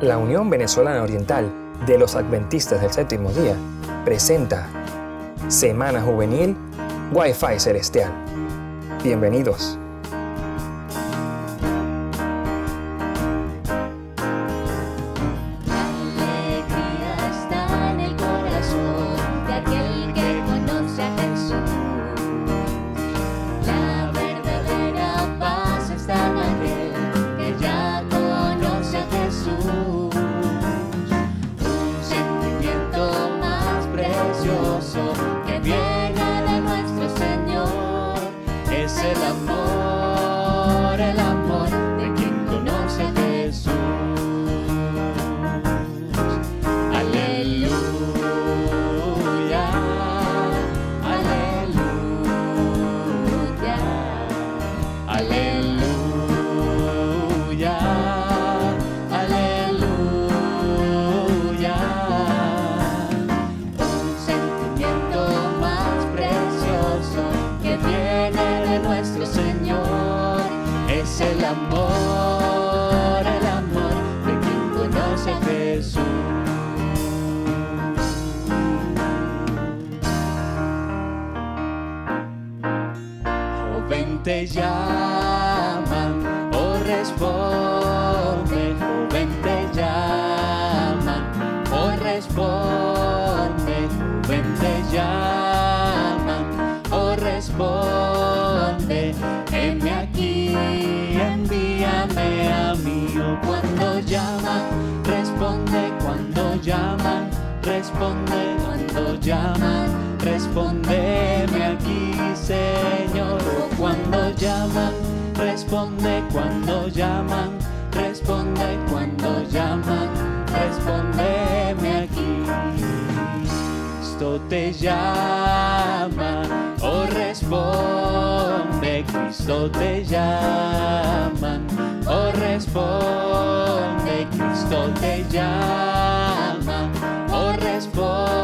La Unión Venezolana Oriental de los Adventistas del Séptimo Día presenta Semana Juvenil Wi-Fi Celestial. Bienvenidos. Te llaman o responde, joven te llaman o responde, joven te llaman o responde, heme aquí, envíame a mí o cuando llaman, responde cuando llaman, responde cuando llaman, respondeme aquí, Señor. Cuando llaman, responde cuando llaman, responde cuando llaman, respondeme aquí. Cristo te llama, oh responde, Cristo te llama, oh responde, Cristo te llama, oh responde,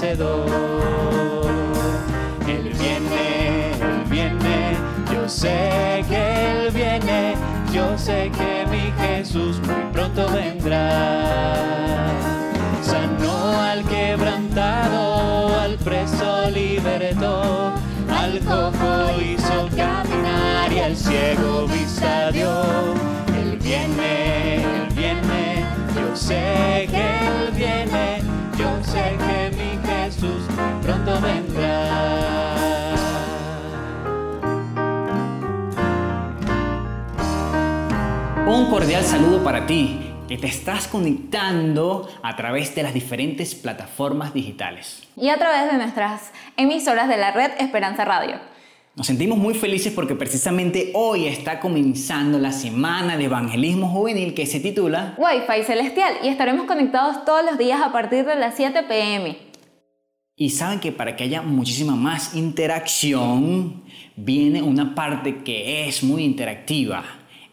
vencedor. Él viene, él viene, yo sé que él viene yo sé que mi Jesús muy pronto vendrá. Sanó al quebrantado, al preso libertó, al cojo hizo caminar y al ciego vista dio. Él viene, él viene, yo sé que él viene, yo sé que mi Jesús pronto vendrá. Un cordial saludo para ti que te estás conectando a través de las diferentes plataformas digitales. Y a través de nuestras emisoras de la red Esperanza Radio. Nos sentimos muy felices porque precisamente hoy está comenzando la semana de evangelismo juvenil que se titula Wi-Fi Celestial y estaremos conectados todos los días a partir de las 7 pm. Y saben que para que haya muchísima más interacción, viene una parte que es muy interactiva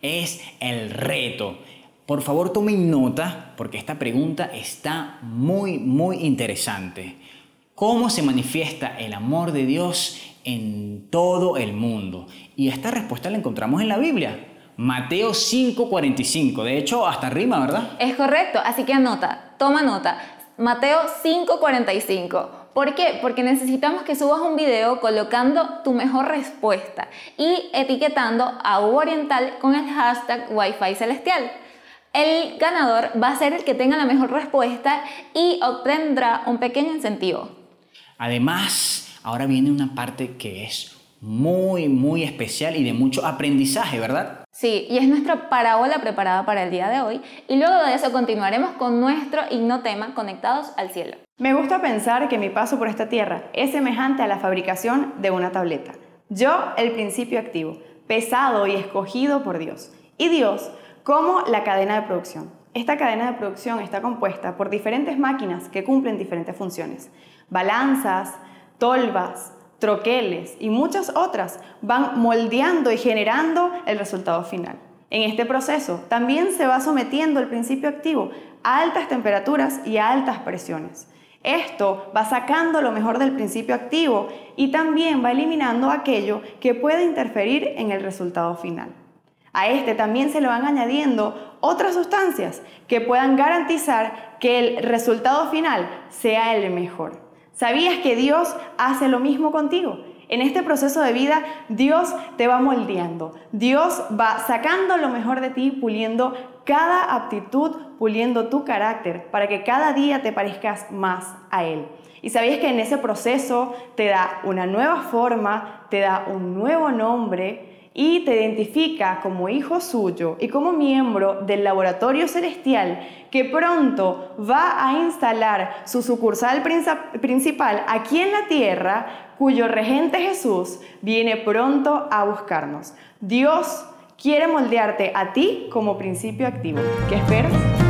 es el reto. Por favor tomen nota porque esta pregunta está muy, muy interesante. ¿Cómo se manifiesta el amor de Dios en todo el mundo? Y esta respuesta la encontramos en la Biblia. Mateo 5:45. De hecho, hasta rima, ¿verdad? Es correcto, así que anota, toma nota. Mateo 5:45. ¿Por qué? Porque necesitamos que subas un video colocando tu mejor respuesta y etiquetando a U Oriental con el hashtag Wi-Fi Celestial. El ganador va a ser el que tenga la mejor respuesta y obtendrá un pequeño incentivo. Además, ahora viene una parte que es muy, muy especial y de mucho aprendizaje, ¿verdad? Sí, y es nuestra parábola preparada para el día de hoy. Y luego de eso continuaremos con nuestro himnotema Conectados al Cielo. Me gusta pensar que mi paso por esta tierra es semejante a la fabricación de una tableta. Yo, el principio activo, pesado y escogido por Dios. Y Dios, como la cadena de producción. Esta cadena de producción está compuesta por diferentes máquinas que cumplen diferentes funciones. Balanzas, tolvas, troqueles y muchas otras van moldeando y generando el resultado final. En este proceso también se va sometiendo el principio activo a altas temperaturas y a altas presiones. Esto va sacando lo mejor del principio activo y también va eliminando aquello que puede interferir en el resultado final. A este también se le van añadiendo otras sustancias que puedan garantizar que el resultado final sea el mejor. ¿Sabías que Dios hace lo mismo contigo? En este proceso de vida, Dios te va moldeando. Dios va sacando lo mejor de ti, puliendo cada aptitud, puliendo tu carácter, para que cada día te parezcas más a Él. Y sabías que en ese proceso te da una nueva forma, te da un nuevo nombre y te identifica como hijo suyo y como miembro del laboratorio celestial que pronto va a instalar su sucursal principal aquí en la tierra, cuyo regente Jesús viene pronto a buscarnos. Dios quiere moldearte a ti como principio activo. ¿Qué esperas?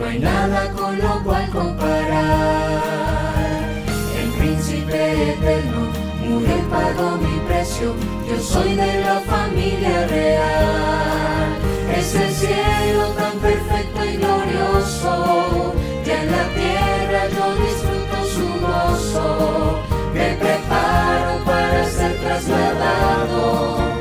No hay nada con lo cual comparar. El príncipe eterno, Muriel pagó mi precio, yo soy de la familia real. Es el cielo tan perfecto y glorioso, que en la tierra yo disfruto su gozo. Me preparo para ser trasladado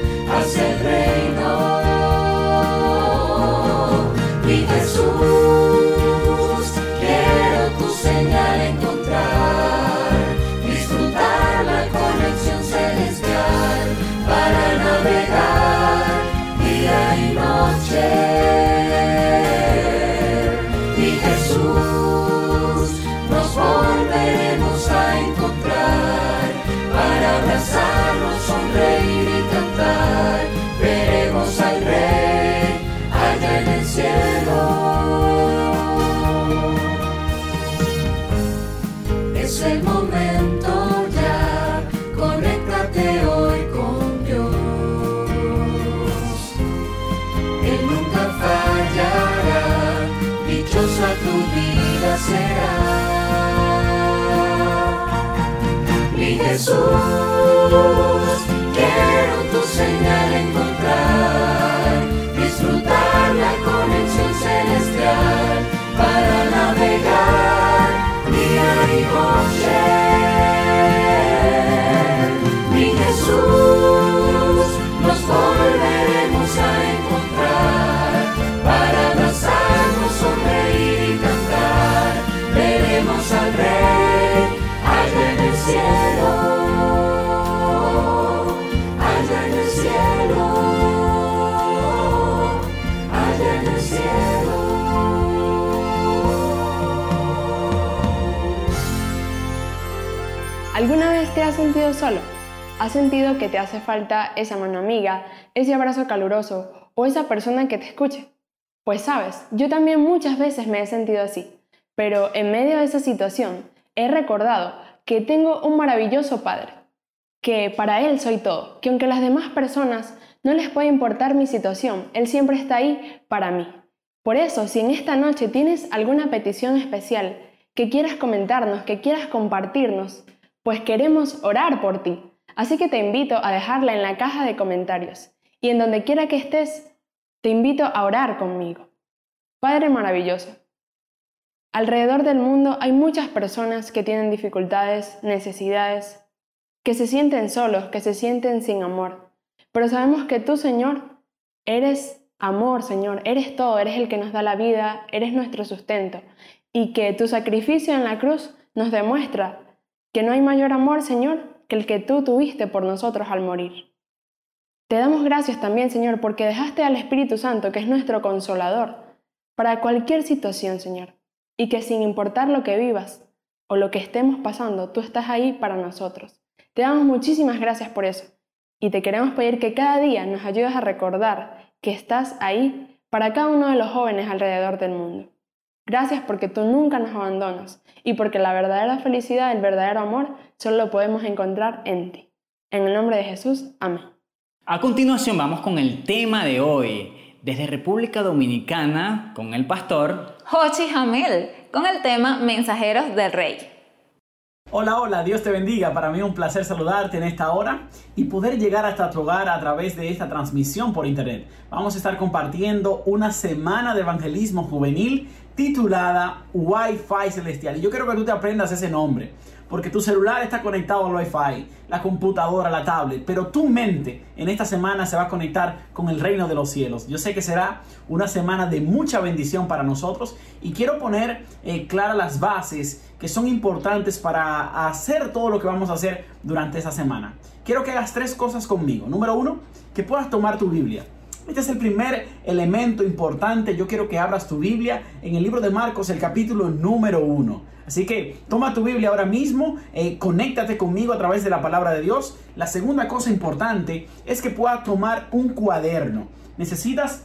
para abrazarnos, sonreír y cantar. Veremos al Rey allá en el cielo. Es el momento ya, conéctate hoy con Dios. Él nunca fallará, dichosa tu vida será. Jesús, quiero tu señal encontrar, ¿Has sentido que te hace falta esa mano amiga, ese abrazo caluroso o esa persona que te escuche? Pues sabes, yo también muchas veces me he sentido así, pero en medio de esa situación he recordado que tengo un maravilloso Padre, que para Él soy todo, que aunque las demás personas no les puede importar mi situación, Él siempre está ahí para mí. Por eso, si en esta noche tienes alguna petición especial que quieras comentarnos, que quieras compartirnos, pues queremos orar por ti. Así que te invito a dejarla en la caja de comentarios. Y en donde quiera que estés, te invito a orar conmigo. Padre maravilloso, alrededor del mundo hay muchas personas que tienen dificultades, necesidades, que se sienten solos, que se sienten sin amor. Pero sabemos que tú, Señor, eres amor, Señor, eres todo, eres el que nos da la vida, eres nuestro sustento. Y que tu sacrificio en la cruz nos demuestra que no hay mayor amor, Señor, que el que tú tuviste por nosotros al morir. Te damos gracias también, Señor, porque dejaste al Espíritu Santo, que es nuestro consolador, para cualquier situación, Señor, y que sin importar lo que vivas o lo que estemos pasando, tú estás ahí para nosotros. Te damos muchísimas gracias por eso, y te queremos pedir que cada día nos ayudes a recordar que estás ahí para cada uno de los jóvenes alrededor del mundo. Gracias porque tú nunca nos abandonas y porque la verdadera felicidad, el verdadero amor, solo lo podemos encontrar en ti. En el nombre de Jesús, amén. A continuación vamos con el tema de hoy. Desde República Dominicana, con el pastor Hochi Jamel, con el tema Mensajeros del Rey. Hola, hola, Dios te bendiga. Para mí es un placer saludarte en esta hora y poder llegar hasta tu hogar a través de esta transmisión por internet. Vamos a estar compartiendo una semana de evangelismo juvenil titulada Wi-Fi Celestial. Y yo quiero que tú te aprendas ese nombre, porque tu celular está conectado al Wi-Fi, la computadora, la tablet, pero tu mente en esta semana se va a conectar con el reino de los cielos. Yo sé que será una semana de mucha bendición para nosotros y quiero poner eh, claras las bases que son importantes para hacer todo lo que vamos a hacer durante esta semana. Quiero que hagas tres cosas conmigo. Número uno, que puedas tomar tu Biblia. Este es el primer elemento importante. Yo quiero que abras tu Biblia en el libro de Marcos, el capítulo número uno. Así que toma tu Biblia ahora mismo, eh, conéctate conmigo a través de la palabra de Dios. La segunda cosa importante es que puedas tomar un cuaderno. Necesitas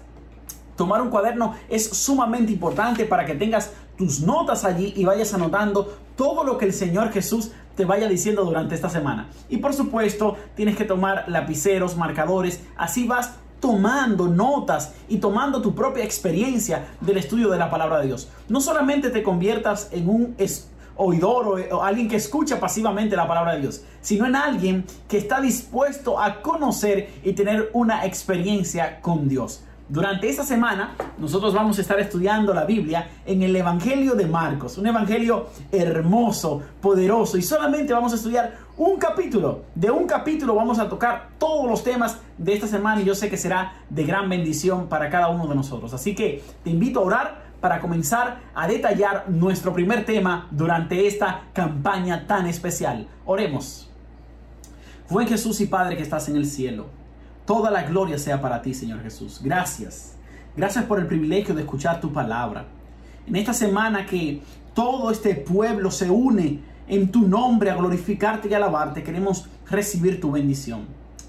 tomar un cuaderno, es sumamente importante para que tengas tus notas allí y vayas anotando todo lo que el Señor Jesús te vaya diciendo durante esta semana. Y por supuesto, tienes que tomar lapiceros, marcadores, así vas tomando notas y tomando tu propia experiencia del estudio de la palabra de Dios. No solamente te conviertas en un, oidor o alguien que escucha pasivamente la palabra de Dios, sino en alguien que está dispuesto a conocer y tener una experiencia con Dios. Durante esta semana nosotros vamos a estar estudiando la Biblia en el Evangelio de Marcos, un evangelio hermoso, poderoso y solamente vamos a estudiar un capítulo. De un capítulo vamos a tocar todos los temas de esta semana y yo sé que será de gran bendición para cada uno de nosotros. Así que te invito a orar para comenzar a detallar nuestro primer tema durante esta campaña tan especial. Oremos. Buen Jesús y Padre que estás en el cielo. Toda la gloria sea para ti, Señor Jesús. Gracias. Gracias por el privilegio de escuchar tu palabra. En esta semana que todo este pueblo se une en tu nombre a glorificarte y alabarte, queremos recibir tu bendición.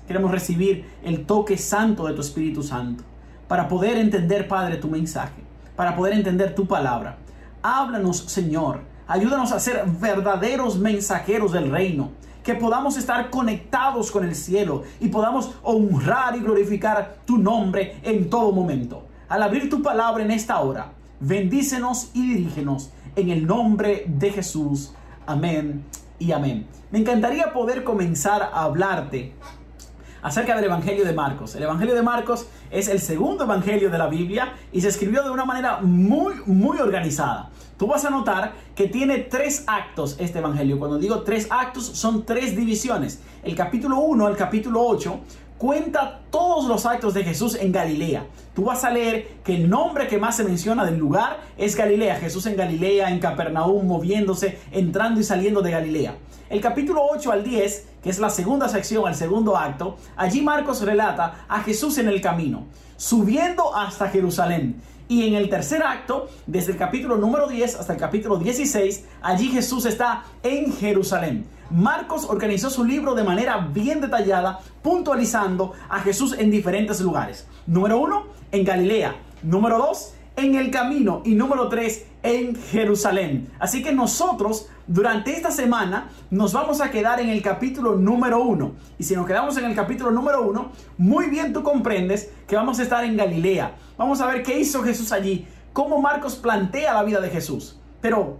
Queremos recibir el toque santo de tu Espíritu Santo para poder entender, Padre, tu mensaje, para poder entender tu palabra. Háblanos, Señor. Ayúdanos a ser verdaderos mensajeros del reino que podamos estar conectados con el cielo y podamos honrar y glorificar tu nombre en todo momento. Al abrir tu palabra en esta hora, bendícenos y dirígenos en el nombre de Jesús. Amén y amén. Me encantaría poder comenzar a hablarte acerca del Evangelio de Marcos. El Evangelio de Marcos es el segundo Evangelio de la Biblia y se escribió de una manera muy, muy organizada. Tú vas a notar que tiene tres actos este Evangelio. Cuando digo tres actos, son tres divisiones. El capítulo 1 al capítulo 8 cuenta todos los actos de Jesús en Galilea. Tú vas a leer que el nombre que más se menciona del lugar es Galilea. Jesús en Galilea, en Capernaum, moviéndose, entrando y saliendo de Galilea. El capítulo 8 al 10, que es la segunda sección, el segundo acto, allí Marcos relata a Jesús en el camino, subiendo hasta Jerusalén. Y en el tercer acto, desde el capítulo número 10 hasta el capítulo 16, allí Jesús está en Jerusalén. Marcos organizó su libro de manera bien detallada, puntualizando a Jesús en diferentes lugares. Número 1, en Galilea. Número 2, en el camino. Y número 3, en Jerusalén. Así que nosotros durante esta semana nos vamos a quedar en el capítulo número 1. Y si nos quedamos en el capítulo número 1, muy bien tú comprendes que vamos a estar en Galilea. Vamos a ver qué hizo Jesús allí, cómo Marcos plantea la vida de Jesús. Pero,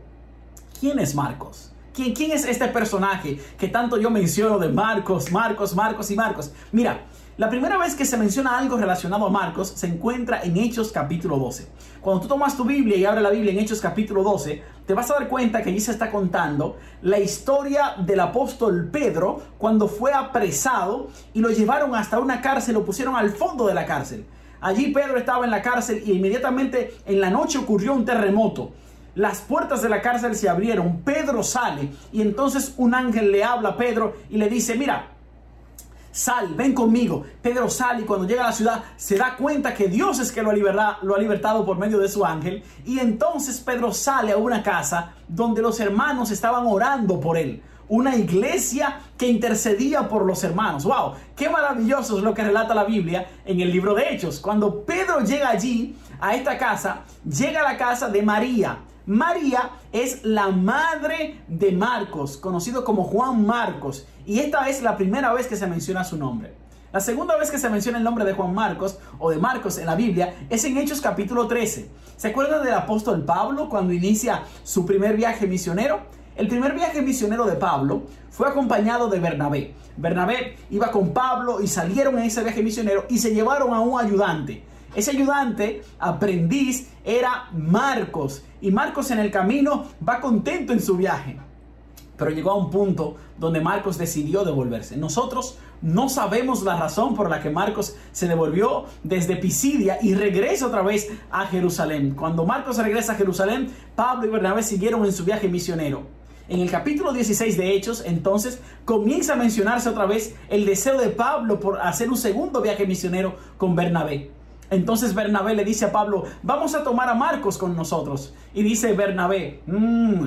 ¿quién es Marcos? ¿Quién, ¿Quién es este personaje que tanto yo menciono de Marcos, Marcos, Marcos y Marcos? Mira, la primera vez que se menciona algo relacionado a Marcos se encuentra en Hechos capítulo 12. Cuando tú tomas tu Biblia y abres la Biblia en Hechos capítulo 12, te vas a dar cuenta que allí se está contando la historia del apóstol Pedro cuando fue apresado y lo llevaron hasta una cárcel, lo pusieron al fondo de la cárcel. Allí Pedro estaba en la cárcel y inmediatamente en la noche ocurrió un terremoto. Las puertas de la cárcel se abrieron, Pedro sale y entonces un ángel le habla a Pedro y le dice, mira, sal, ven conmigo. Pedro sale y cuando llega a la ciudad se da cuenta que Dios es que lo ha, liberado, lo ha libertado por medio de su ángel. Y entonces Pedro sale a una casa donde los hermanos estaban orando por él. Una iglesia que intercedía por los hermanos. ¡Wow! ¡Qué maravilloso es lo que relata la Biblia en el libro de Hechos! Cuando Pedro llega allí, a esta casa, llega a la casa de María. María es la madre de Marcos, conocido como Juan Marcos, y esta es la primera vez que se menciona su nombre. La segunda vez que se menciona el nombre de Juan Marcos o de Marcos en la Biblia es en Hechos capítulo 13. ¿Se acuerdan del apóstol Pablo cuando inicia su primer viaje misionero? El primer viaje misionero de Pablo fue acompañado de Bernabé. Bernabé iba con Pablo y salieron en ese viaje misionero y se llevaron a un ayudante. Ese ayudante, aprendiz, era Marcos. Y Marcos en el camino va contento en su viaje. Pero llegó a un punto donde Marcos decidió devolverse. Nosotros no sabemos la razón por la que Marcos se devolvió desde Pisidia y regresa otra vez a Jerusalén. Cuando Marcos regresa a Jerusalén, Pablo y Bernabé siguieron en su viaje misionero. En el capítulo 16 de Hechos, entonces, comienza a mencionarse otra vez el deseo de Pablo por hacer un segundo viaje misionero con Bernabé. Entonces Bernabé le dice a Pablo, vamos a tomar a Marcos con nosotros. Y dice Bernabé, mmm,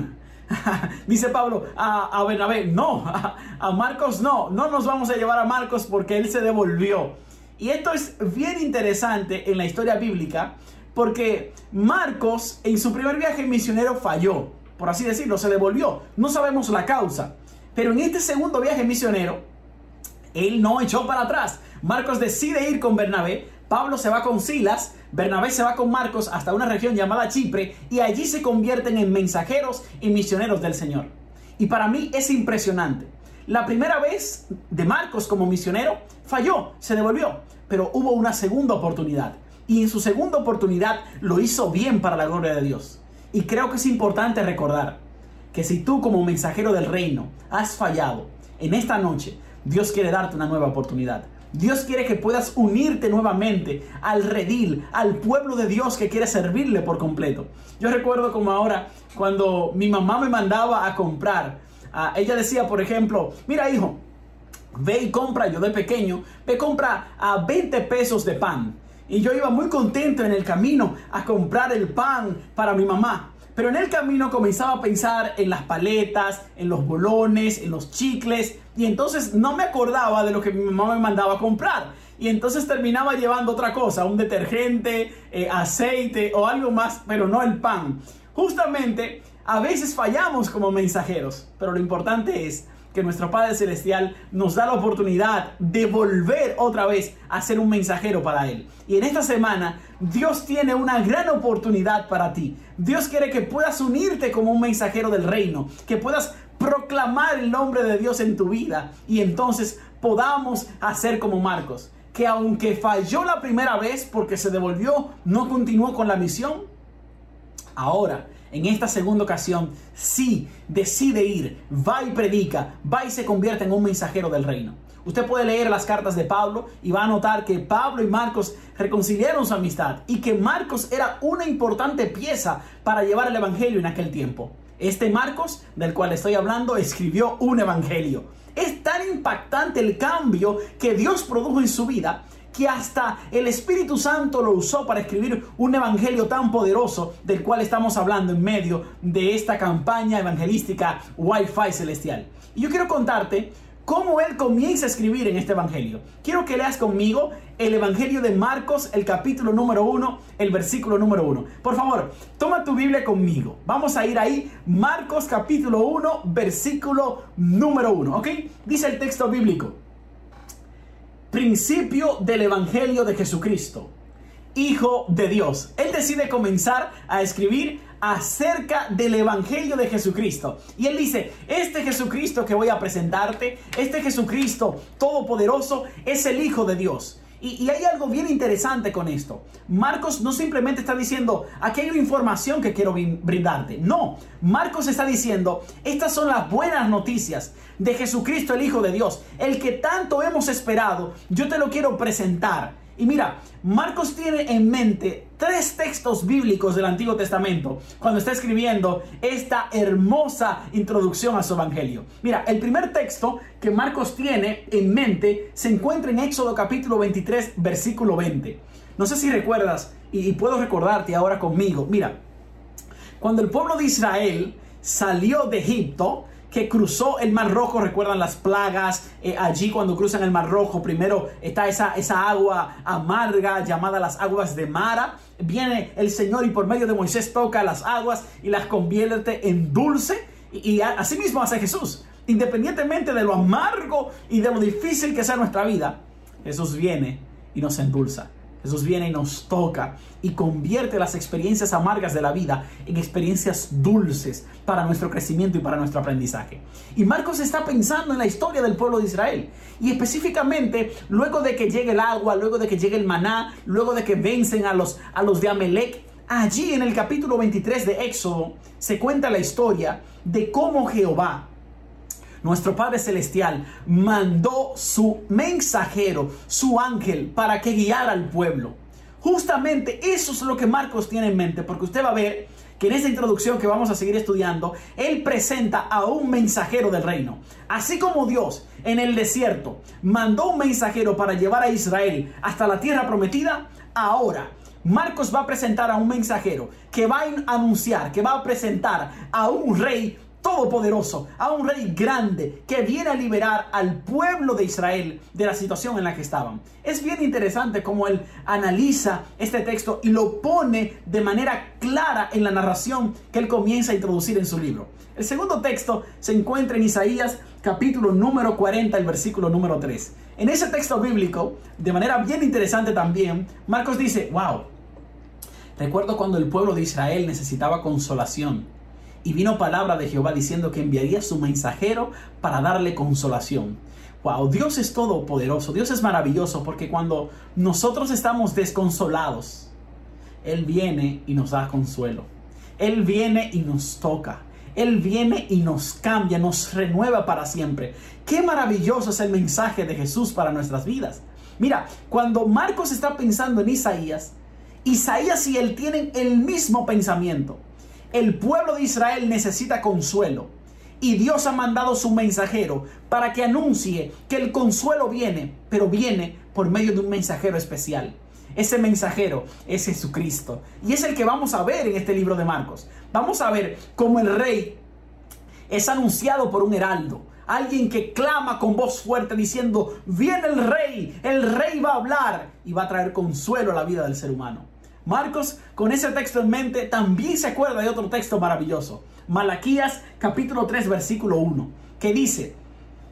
dice Pablo a, Bernabé, no, a, Marcos no, no nos vamos a llevar a Marcos porque él se devolvió. Y esto es bien interesante en la historia bíblica porque Marcos en su primer viaje misionero falló, por así decirlo, se devolvió. No sabemos la causa. Pero en este segundo viaje misionero, él no echó para atrás. Marcos decide ir con Bernabé, Pablo se va con Silas, Bernabé se va con Marcos hasta una región llamada Chipre y allí se convierten en mensajeros y misioneros del Señor. Y para mí es impresionante. La primera vez de Marcos como misionero falló, se devolvió, pero hubo una segunda oportunidad. Y en su segunda oportunidad lo hizo bien para la gloria de Dios. Y creo que es importante recordar que si tú como mensajero del reino has fallado, en esta noche Dios quiere darte una nueva oportunidad. Dios quiere que puedas unirte nuevamente al redil, al pueblo de Dios que quiere servirle por completo. Yo recuerdo como ahora cuando mi mamá me mandaba a comprar, ah, ella decía, por ejemplo, mira hijo, ve y compra, yo de pequeño, ve compra a 20 pesos de pan. Y yo iba muy contento en el camino a comprar el pan para mi mamá. Pero en el camino comenzaba a pensar en las paletas, en los bolones, en los chicles. Y entonces no me acordaba de lo que mi mamá me mandaba a comprar. Y entonces terminaba llevando otra cosa, un detergente, eh, aceite o algo más, pero no el pan. Justamente, a veces fallamos como mensajeros, pero lo importante es que nuestro Padre Celestial nos da la oportunidad de volver otra vez a ser un mensajero para Él. Y en esta semana Dios tiene una gran oportunidad para ti. Dios quiere que puedas unirte como un mensajero del reino, que puedas proclamar el nombre de Dios en tu vida y entonces podamos hacer como Marcos, que aunque falló la primera vez porque se devolvió, no continuó con la misión. Ahora, en esta segunda ocasión, sí decide ir, va y predica, va y se convierte en un mensajero del reino. Usted puede leer las cartas de Pablo y va a notar que Pablo y Marcos reconciliaron su amistad y que Marcos era una importante pieza para llevar el Evangelio en aquel tiempo. Este Marcos, del cual estoy hablando, escribió un Evangelio. Es tan impactante el cambio que Dios produjo en su vida que hasta el Espíritu Santo lo usó para escribir un evangelio tan poderoso del cual estamos hablando en medio de esta campaña evangelística Wi-Fi celestial. Y yo quiero contarte cómo él comienza a escribir en este evangelio. Quiero que leas conmigo el evangelio de Marcos, el capítulo número 1, el versículo número 1. Por favor, toma tu Biblia conmigo. Vamos a ir ahí, Marcos capítulo 1, versículo número 1, ¿ok? Dice el texto bíblico principio del Evangelio de Jesucristo, Hijo de Dios. Él decide comenzar a escribir acerca del Evangelio de Jesucristo. Y él dice, este Jesucristo que voy a presentarte, este Jesucristo todopoderoso, es el Hijo de Dios. Y, hay algo bien interesante con esto. Marcos no simplemente está diciendo, aquí hay una información que quiero brindarte. No, Marcos está diciendo, estas son las buenas noticias de Jesucristo el Hijo de Dios, el que tanto hemos esperado. Yo te lo quiero presentar. Y mira, Marcos tiene en mente tres textos bíblicos del Antiguo Testamento cuando está escribiendo esta hermosa introducción a su Evangelio. Mira, el primer texto que Marcos tiene en mente se encuentra en Éxodo capítulo 23, versículo 20. No sé si recuerdas, y, puedo recordarte ahora conmigo. Mira, cuando el pueblo de Israel salió de Egipto, que cruzó el Mar Rojo, recuerdan las plagas, eh, allí cuando cruzan el Mar Rojo, primero está esa, esa agua amarga llamada las aguas de Mara, viene el Señor y por medio de Moisés toca las aguas y las convierte en dulce, y, y así mismo hace Jesús, independientemente de lo amargo y de lo difícil que sea nuestra vida, Jesús viene y nos endulza. Jesús viene y nos toca y convierte las experiencias amargas de la vida en experiencias dulces para nuestro crecimiento y para nuestro aprendizaje. Y Marcos está pensando en la historia del pueblo de Israel y específicamente luego de que llegue el agua, luego de que llegue el maná, luego de que vencen a los, a los de Amelec, allí en el capítulo 23 de Éxodo se cuenta la historia de cómo Jehová nuestro Padre Celestial mandó su mensajero, su ángel, para que guiara al pueblo. Justamente eso es lo que Marcos tiene en mente, porque usted va a ver que en esta introducción que vamos a seguir estudiando, él presenta a un mensajero del reino. Así como Dios en el desierto mandó un mensajero para llevar a Israel hasta la tierra prometida, ahora Marcos va a presentar a un mensajero que va a anunciar, que va a presentar a un rey todopoderoso, a un rey grande que viene a liberar al pueblo de Israel de la situación en la que estaban. Es bien interesante cómo él analiza este texto y lo pone de manera clara en la narración que él comienza a introducir en su libro. El segundo texto se encuentra en Isaías capítulo número 40, el versículo número 3. En ese texto bíblico, de manera bien interesante también, Marcos dice, wow, recuerdo cuando el pueblo de Israel necesitaba consolación y vino palabra de Jehová diciendo que enviaría su mensajero para darle consolación. Wow, Dios es todopoderoso, Dios es maravilloso porque cuando nosotros estamos desconsolados, Él viene y nos da consuelo. Él viene y nos toca. Él viene y nos cambia, nos renueva para siempre. Qué maravilloso es el mensaje de Jesús para nuestras vidas. Mira, cuando Marcos está pensando en Isaías, Isaías y él tienen el mismo pensamiento. El pueblo de Israel necesita consuelo. Y Dios ha mandado su mensajero para que anuncie que el consuelo viene, pero viene por medio de un mensajero especial. Ese mensajero es Jesucristo. Y es el que vamos a ver en este libro de Marcos. Vamos a ver cómo el rey es anunciado por un heraldo. Alguien que clama con voz fuerte diciendo, viene el rey, el rey va a hablar y va a traer consuelo a la vida del ser humano. Marcos, con ese texto en mente, también se acuerda de otro texto maravilloso. Malaquías capítulo 3 versículo 1, que dice,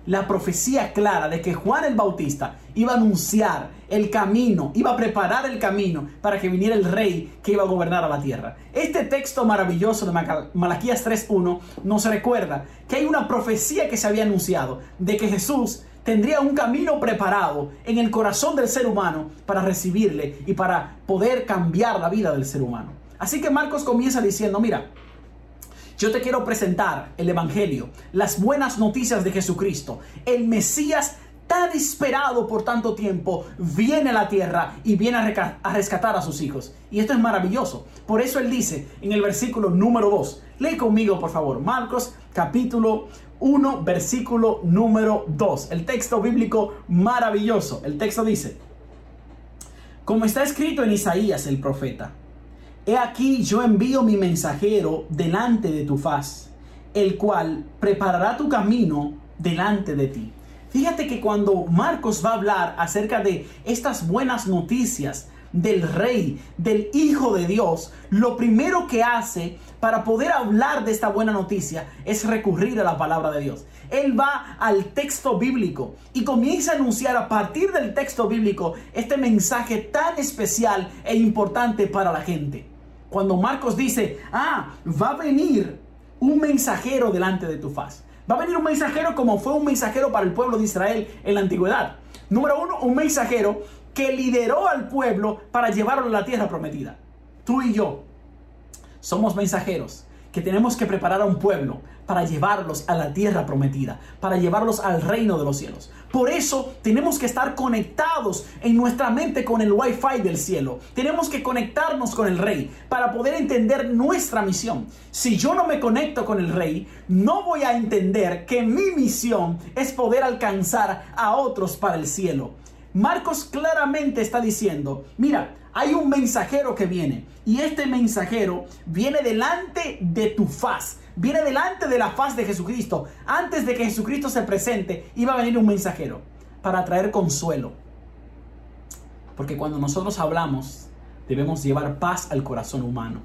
la profecía clara de que Juan el Bautista iba a anunciar el camino, iba a preparar el camino para que viniera el rey que iba a gobernar a la tierra. Este texto maravilloso de Malaquías 3.1 nos recuerda que hay una profecía que se había anunciado de que Jesús tendría un camino preparado en el corazón del ser humano para recibirle y para poder cambiar la vida del ser humano. Así que Marcos comienza diciendo, mira, yo te quiero presentar el Evangelio, las buenas noticias de Jesucristo. El Mesías tan esperado por tanto tiempo viene a la tierra y viene a rescatar a sus hijos. Y esto es maravilloso. Por eso él dice en el versículo número 2, lee conmigo por favor, Marcos capítulo 1, versículo número 2. El texto bíblico maravilloso. El texto dice, como está escrito en Isaías el profeta, He aquí yo envío mi mensajero delante de tu faz, el cual preparará tu camino delante de ti. Fíjate que cuando Marcos va a hablar acerca de estas buenas noticias del rey, del hijo de Dios, lo primero que hace para poder hablar de esta buena noticia es recurrir a la palabra de Dios. Él va al texto bíblico y comienza a anunciar a partir del texto bíblico este mensaje tan especial e importante para la gente. Cuando Marcos dice, ah, va a venir un mensajero delante de tu faz. Va a venir un mensajero como fue un mensajero para el pueblo de Israel en la antigüedad. Número uno, un mensajero que lideró al pueblo para llevarlo a la tierra prometida. Tú y yo somos mensajeros que tenemos que preparar a un pueblo para llevarlos a la tierra prometida, para llevarlos al reino de los cielos. Por eso tenemos que estar conectados en nuestra mente con el wifi del cielo. Tenemos que conectarnos con el rey para poder entender nuestra misión. Si yo no me conecto con el rey, no voy a entender que mi misión es poder alcanzar a otros para el cielo. Marcos claramente está diciendo, mira, hay un mensajero que viene y este mensajero viene delante de tu faz, viene delante de la faz de Jesucristo. Antes de que Jesucristo se presente, iba a venir un mensajero para traer consuelo. Porque cuando nosotros hablamos, debemos llevar paz al corazón humano.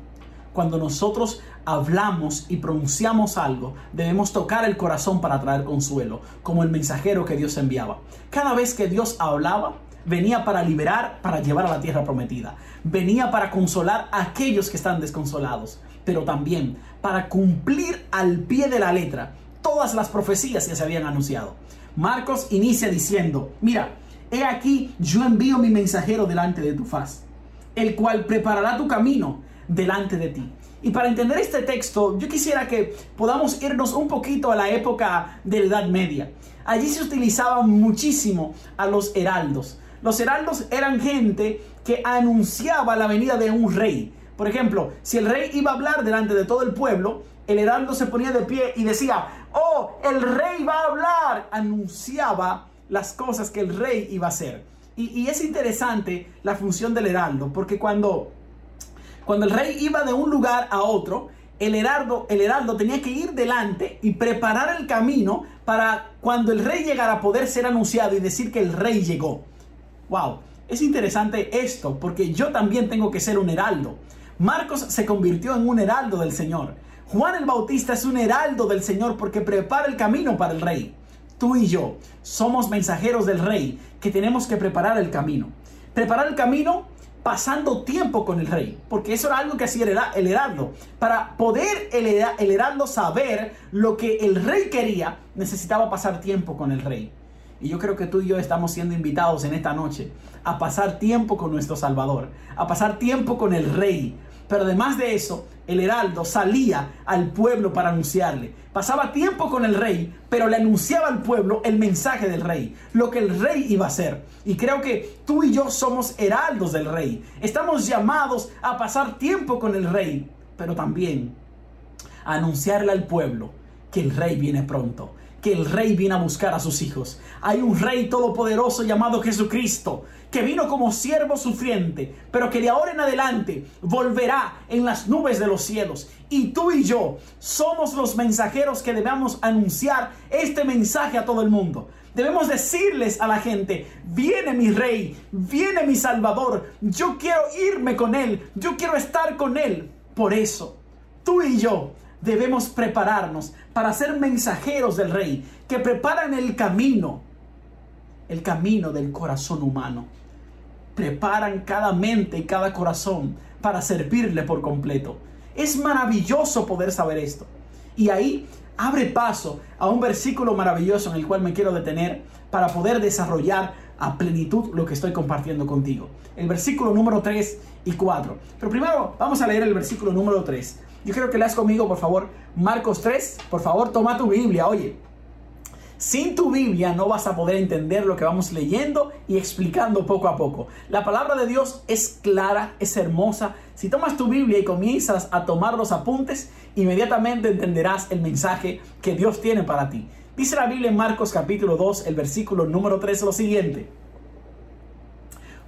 Cuando nosotros hablamos y pronunciamos algo, debemos tocar el corazón para traer consuelo, como el mensajero que Dios enviaba. Cada vez que Dios hablaba, venía para liberar, para llevar a la tierra prometida. Venía para consolar a aquellos que están desconsolados, pero también para cumplir al pie de la letra todas las profecías que se habían anunciado. Marcos inicia diciendo, mira, he aquí yo envío mi mensajero delante de tu faz, el cual preparará tu camino delante de ti. Y para entender este texto, yo quisiera que podamos irnos un poquito a la época de la Edad Media. Allí se utilizaba muchísimo a los heraldos. Los heraldos eran gente que anunciaba la venida de un rey. Por ejemplo, si el rey iba a hablar delante de todo el pueblo, el heraldo se ponía de pie y decía, oh, el rey va a hablar. Anunciaba las cosas que el rey iba a hacer. Y, es interesante la función del heraldo, porque cuando, cuando el rey iba de un lugar a otro, el heraldo, el heraldo tenía que ir delante y preparar el camino para cuando el rey llegara a poder ser anunciado y decir que el rey llegó. Wow, es interesante esto porque yo también tengo que ser un heraldo. Marcos se convirtió en un heraldo del Señor. Juan el Bautista es un heraldo del Señor porque prepara el camino para el rey. tú y yo somos mensajeros del rey que tenemos que preparar el camino. Preparar el camino pasando tiempo con el rey, porque eso era algo que hacía el heraldo. Para poder el heraldo saber lo que el rey quería, necesitaba pasar tiempo con el rey. Y yo creo que tú y yo estamos siendo invitados en esta noche a pasar tiempo con nuestro Salvador, a pasar tiempo con el rey, pero además de eso, el heraldo salía al pueblo para anunciarle. Pasaba tiempo con el rey, pero le anunciaba al pueblo el mensaje del rey, lo que el rey iba a hacer. Y creo que tú y yo somos heraldos del rey. Estamos llamados a pasar tiempo con el rey, pero también a anunciarle al pueblo que el rey viene pronto que el rey viene a buscar a sus hijos. Hay un rey todopoderoso llamado Jesucristo, que vino como siervo sufriente, pero que de ahora en adelante volverá en las nubes de los cielos. Y tú y yo somos los mensajeros que debemos anunciar este mensaje a todo el mundo. Debemos decirles a la gente, viene mi rey, viene mi salvador, yo quiero irme con él, yo quiero estar con él. Por eso, tú y yo debemos prepararnos para ser mensajeros del rey, que preparan el camino, el camino del corazón humano. Preparan cada mente y cada corazón para servirle por completo. Es maravilloso poder saber esto. Y ahí abre paso a un versículo maravilloso en el cual me quiero detener para poder desarrollar a plenitud lo que estoy compartiendo contigo. El versículo número 3 y 4. Pero primero vamos a leer el versículo número 3. Yo quiero que leas conmigo, por favor, Marcos 3. Por favor, toma tu Biblia. Oye, sin tu Biblia no vas a poder entender lo que vamos leyendo y explicando poco a poco. La palabra de Dios es clara, es hermosa. Si tomas tu Biblia y comienzas a tomar los apuntes, inmediatamente entenderás el mensaje que Dios tiene para ti. Dice la Biblia en Marcos capítulo 2, el versículo número 3 lo siguiente.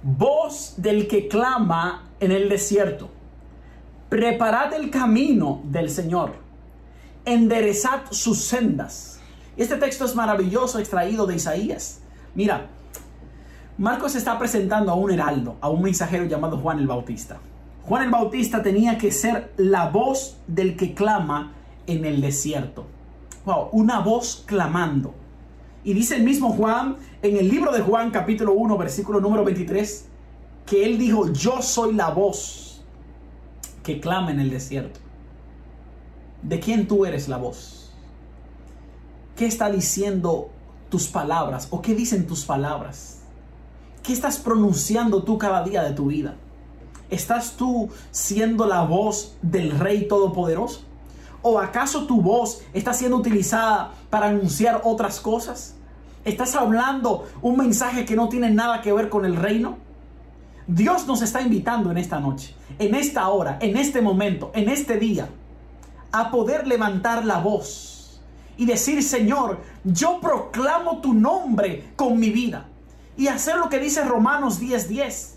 Voz del que clama en el desierto preparad el camino del Señor, enderezad sus sendas. Este texto es maravilloso, extraído de Isaías. Mira, Marcos está presentando a un heraldo, a un mensajero llamado Juan el Bautista. Juan el Bautista tenía que ser la voz del que clama en el desierto. Wow, una voz clamando. Y dice el mismo Juan en el libro de Juan capítulo 1 versículo número 23 que él dijo, yo soy la voz que clama en el desierto. ¿De quién tú eres la voz? ¿Qué está diciendo tus palabras o qué dicen tus palabras? ¿Qué estás pronunciando tú cada día de tu vida? ¿Estás tú siendo la voz del Rey Todopoderoso? ¿O acaso tu voz está siendo utilizada para anunciar otras cosas? ¿Estás hablando un mensaje que no tiene nada que ver con el reino? Dios nos está invitando en esta noche, en esta hora, en este momento, en este día, a poder levantar la voz y decir, Señor, yo proclamo tu nombre con mi vida. Y hacer lo que dice Romanos 10:10.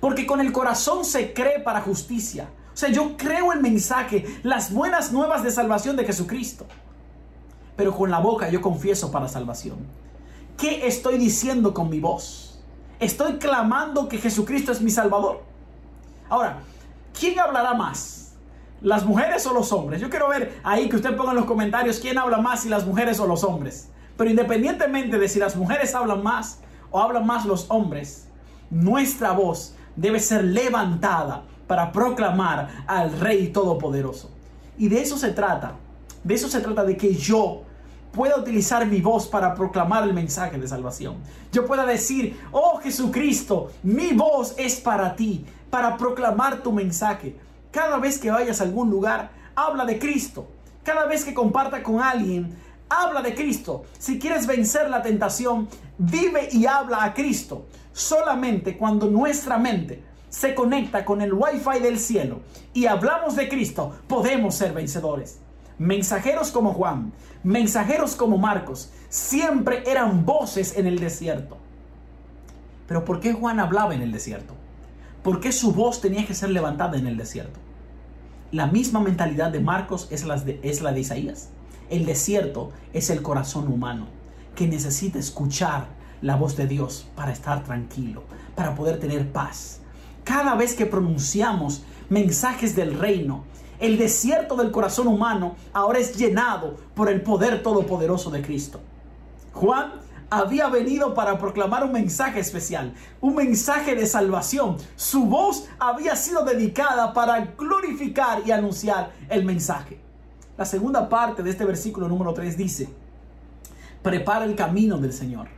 Porque con el corazón se cree para justicia. O sea, yo creo el mensaje, las buenas nuevas de salvación de Jesucristo. Pero con la boca yo confieso para salvación. ¿Qué estoy diciendo con mi voz? Estoy clamando que Jesucristo es mi Salvador. Ahora, ¿quién hablará más? ¿Las mujeres o los hombres? Yo quiero ver ahí que usted ponga en los comentarios quién habla más, si las mujeres o los hombres. Pero independientemente de si las mujeres hablan más o hablan más los hombres, nuestra voz debe ser levantada para proclamar al Rey Todopoderoso. Y de eso se trata. De eso se trata de que yo pueda utilizar mi voz para proclamar el mensaje de salvación. Yo pueda decir, oh Jesucristo, mi voz es para ti, para proclamar tu mensaje. Cada vez que vayas a algún lugar, habla de Cristo. Cada vez que comparta con alguien, habla de Cristo. Si quieres vencer la tentación, vive y habla a Cristo. Solamente cuando nuestra mente se conecta con el wifi del cielo y hablamos de Cristo, podemos ser vencedores. Mensajeros como Juan, mensajeros como Marcos, siempre eran voces en el desierto. Pero ¿por qué Juan hablaba en el desierto? ¿Por qué su voz tenía que ser levantada en el desierto? La misma mentalidad de Marcos es la de, es la de Isaías. El desierto es el corazón humano que necesita escuchar la voz de Dios para estar tranquilo, para poder tener paz. Cada vez que pronunciamos mensajes del reino, el desierto del corazón humano ahora es llenado por el poder todopoderoso de Cristo. Juan había venido para proclamar un mensaje especial, un mensaje de salvación. Su voz había sido dedicada para glorificar y anunciar el mensaje. La segunda parte de este versículo número 3 dice, prepara el camino del Señor.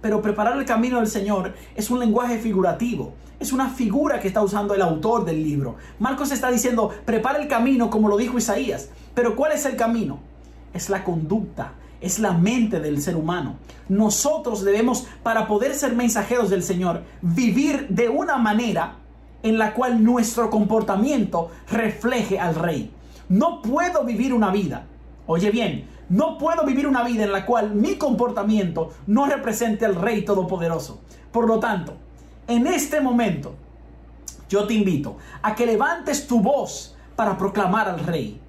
Pero preparar el camino del Señor es un lenguaje figurativo, es una figura que está usando el autor del libro. Marcos está diciendo, prepara el camino como lo dijo Isaías. Pero ¿cuál es el camino? Es la conducta, es la mente del ser humano. Nosotros debemos, para poder ser mensajeros del Señor, vivir de una manera en la cual nuestro comportamiento refleje al Rey. No puedo vivir una vida, oye bien, no puedo vivir una vida en la cual mi comportamiento no represente al Rey Todopoderoso. Por lo tanto, en este momento, yo te invito a que levantes tu voz para proclamar al Rey,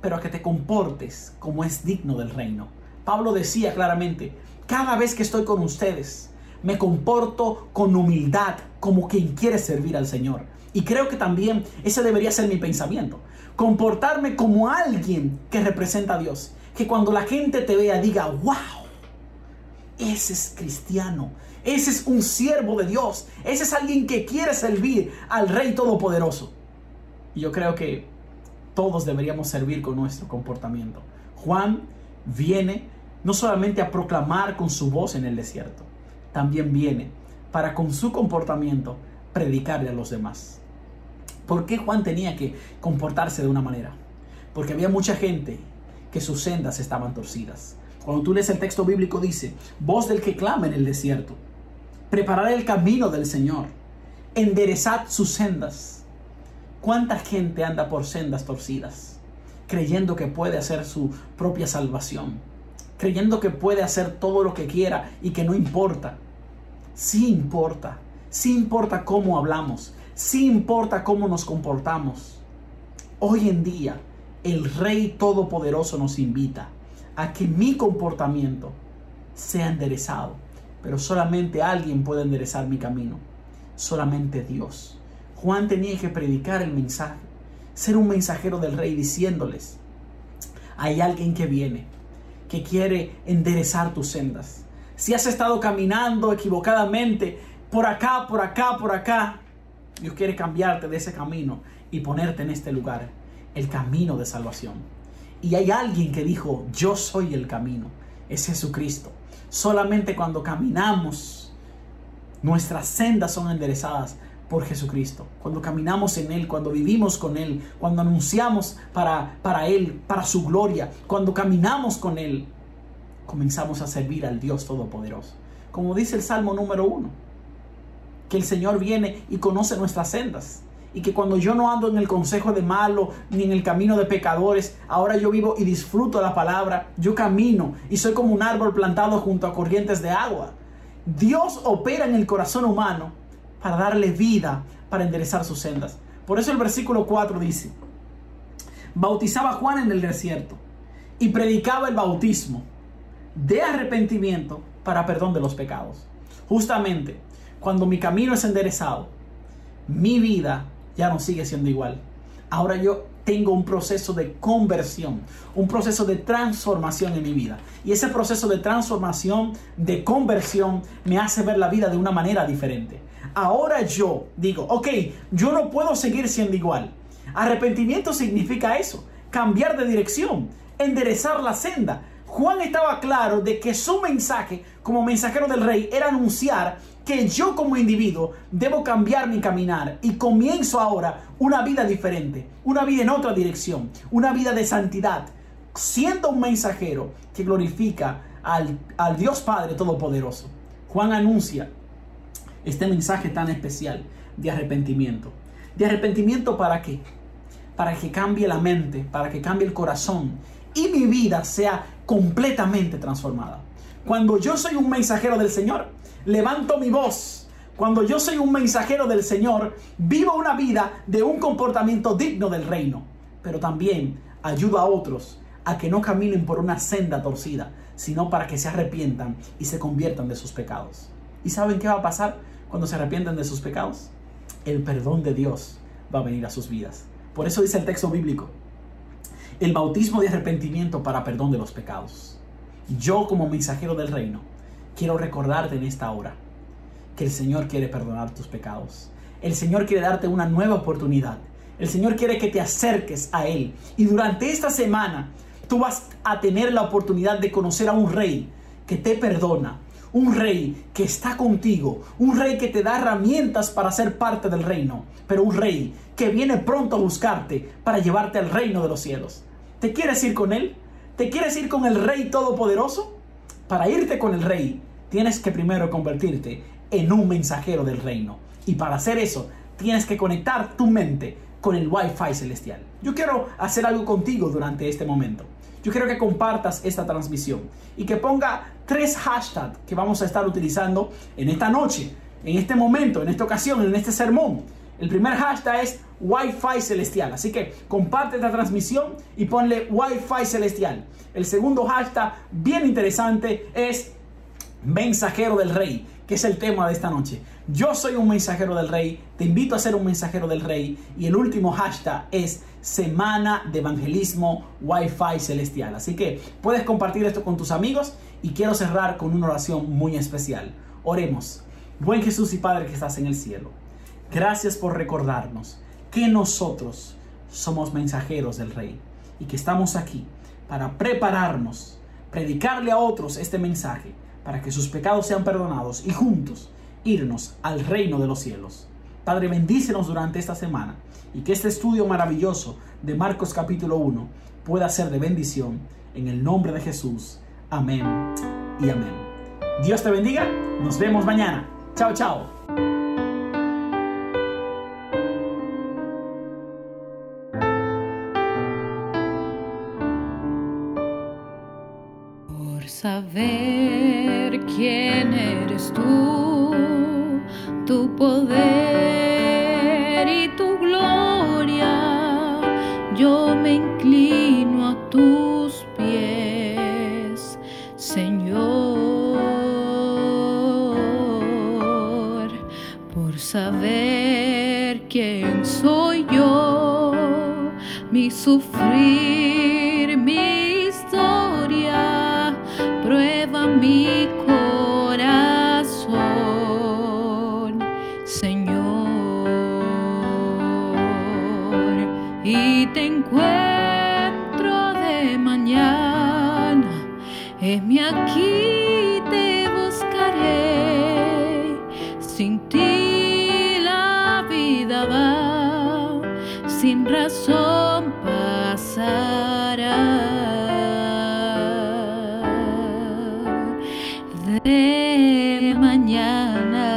pero a que te comportes como es digno del reino. Pablo decía claramente, cada vez que estoy con ustedes, me comporto con humildad como quien quiere servir al Señor. Y creo que también ese debería ser mi pensamiento. Comportarme como alguien que representa a Dios. Que cuando la gente te vea diga, wow, ese es cristiano. Ese es un siervo de Dios. Ese es alguien que quiere servir al Rey Todopoderoso. Y yo creo que todos deberíamos servir con nuestro comportamiento. Juan viene no solamente a proclamar con su voz en el desierto, también viene para con su comportamiento predicarle a los demás. ¿Por qué Juan tenía que comportarse de una manera? Porque había mucha gente que sus sendas estaban torcidas. Cuando tú lees el texto bíblico dice, voz del que clama en el desierto, preparar el camino del Señor, enderezad sus sendas. ¿Cuánta gente anda por sendas torcidas, creyendo que puede hacer su propia salvación? creyendo que puede hacer todo lo que quiera y que no importa. Sí importa, sí importa cómo hablamos, sí importa cómo nos comportamos. Hoy en día, el Rey Todopoderoso nos invita a que mi comportamiento sea enderezado, pero solamente alguien puede enderezar mi camino, solamente Dios. Juan tenía que predicar el mensaje, ser un mensajero del Rey diciéndoles, hay alguien que viene, que quiere enderezar tus sendas. Si has estado caminando equivocadamente por acá, por acá, por acá, Dios quiere cambiarte de ese camino y ponerte en este lugar, el camino de salvación. Y hay alguien que dijo, yo soy el camino, es Jesucristo. Solamente cuando caminamos, nuestras sendas son enderezadas por Jesucristo. Cuando caminamos en Él, cuando vivimos con Él, cuando anunciamos para, para Él, para su gloria, cuando caminamos con Él, comenzamos a servir al Dios Todopoderoso. Como dice el Salmo número uno, que el Señor viene y conoce nuestras sendas. Y que cuando yo no ando en el consejo de malo ni en el camino de pecadores, ahora yo vivo y disfruto la palabra, yo camino y soy como un árbol plantado junto a corrientes de agua. Dios opera en el corazón humano para darle vida, para enderezar sus sendas. Por eso el versículo 4 dice, bautizaba Juan en el desierto y predicaba el bautismo de arrepentimiento para perdón de los pecados. Justamente cuando mi camino es enderezado, mi vida ya no sigue siendo igual. Ahora yo tengo un proceso de conversión, un proceso de transformación en mi vida. Y ese proceso de transformación, de conversión, me hace ver la vida de una manera diferente. Ahora yo digo, ok, yo no puedo seguir siendo igual. Arrepentimiento significa eso, cambiar de dirección, enderezar la senda. Juan estaba claro de que su mensaje como mensajero del rey era anunciar que yo como individuo debo cambiar mi caminar y comienzo ahora una vida diferente, una vida en otra dirección, una vida de santidad, siendo un mensajero que glorifica al, al Dios Padre Todopoderoso. Juan anuncia este mensaje tan especial de arrepentimiento. ¿De arrepentimiento para qué? Para que cambie la mente, para que cambie el corazón y mi vida sea completamente transformada. Cuando yo soy un mensajero del Señor, levanto mi voz. Cuando yo soy un mensajero del Señor, vivo una vida de un comportamiento digno del reino. Pero también ayudo a otros a que no caminen por una senda torcida, sino para que se arrepientan y se conviertan de sus pecados. ¿Y saben qué va a pasar cuando se arrepienten de sus pecados? El perdón de Dios va a venir a sus vidas. Por eso dice el texto bíblico, el bautismo de arrepentimiento para perdón de los pecados. yo como mensajero del reino, quiero recordarte en esta hora que el Señor quiere perdonar tus pecados. El Señor quiere darte una nueva oportunidad. El Señor quiere que te acerques a Él. Y durante esta semana tú vas a tener la oportunidad de conocer a un rey que te perdona, un rey que está contigo, un rey que te da herramientas para ser parte del reino, pero un rey que viene pronto a buscarte para llevarte al reino de los cielos. ¿Te quieres ir con él? ¿Te quieres ir con el rey todopoderoso? Para irte con el rey, tienes que primero convertirte en un mensajero del reino. Y para hacer eso, tienes que conectar tu mente con el Wi-Fi celestial. Yo quiero hacer algo contigo durante este momento. Yo quiero que compartas esta transmisión y que ponga tres hashtags que vamos a estar utilizando en esta noche, en este momento, en esta ocasión, en este sermón. El primer hashtag es Wi-Fi celestial. Así que comparte esta transmisión y ponle Wi-Fi celestial. El segundo hashtag, bien interesante, es mensajero del rey que es el tema de esta noche. Yo soy un mensajero del rey, te invito a ser un mensajero del rey y el último hashtag es Semana de Evangelismo Wi-Fi Celestial. Así que puedes compartir esto con tus amigos y quiero cerrar con una oración muy especial. Oremos. Buen Jesús y Padre que estás en el cielo. Gracias por recordarnos que nosotros somos mensajeros del rey y que estamos aquí para prepararnos, predicarle a otros este mensaje para que sus pecados sean perdonados y juntos irnos al reino de los cielos. Padre, bendícenos durante esta semana y que este estudio maravilloso de Marcos capítulo 1 pueda ser de bendición en el nombre de Jesús. Amén y amén. Dios te bendiga. Nos vemos mañana. Chao, chao. Por saber tú, tu poder y tu gloria, yo me inclino a tus pies, Señor. Por saber quién soy yo, mi sufrir, razón pasará. De mañana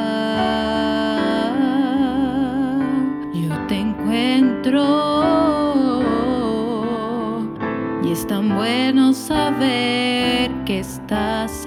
yo te encuentro y es tan bueno saber que estás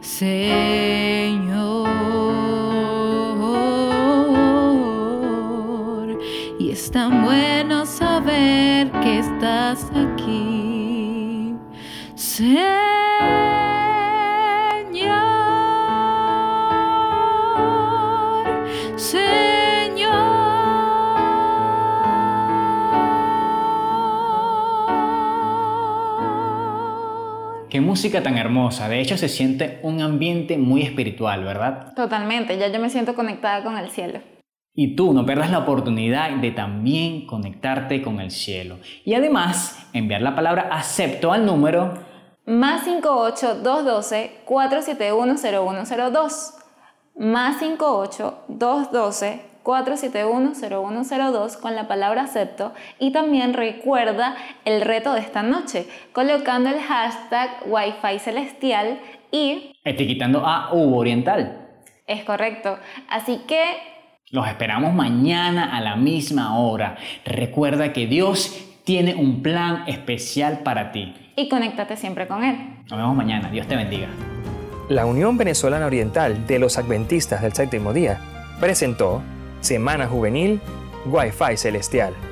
Señor. Y es tan bueno saber que estás aquí. Qué música tan hermosa. De hecho, se siente un ambiente muy espiritual, ¿verdad? Totalmente, ya yo me siento conectada con el cielo. Y tú no pierdas la oportunidad de también conectarte con el cielo. Y además, enviar la palabra acepto al número Más 58 212 471 0102. Más 58 212 471 0102 con la palabra acepto y también recuerda el reto de esta noche colocando el hashtag Wi-Fi celestial y etiquetando a Hugo Oriental. es correcto. Así que Los esperamos mañana a la misma hora. Recuerda que Dios tiene un plan especial para ti. y conéctate siempre con él. Nos vemos mañana. Dios te bendiga. La Unión Venezolana Oriental de los Adventistas del Séptimo Día presentó Semana Juvenil Wi-Fi Celestial.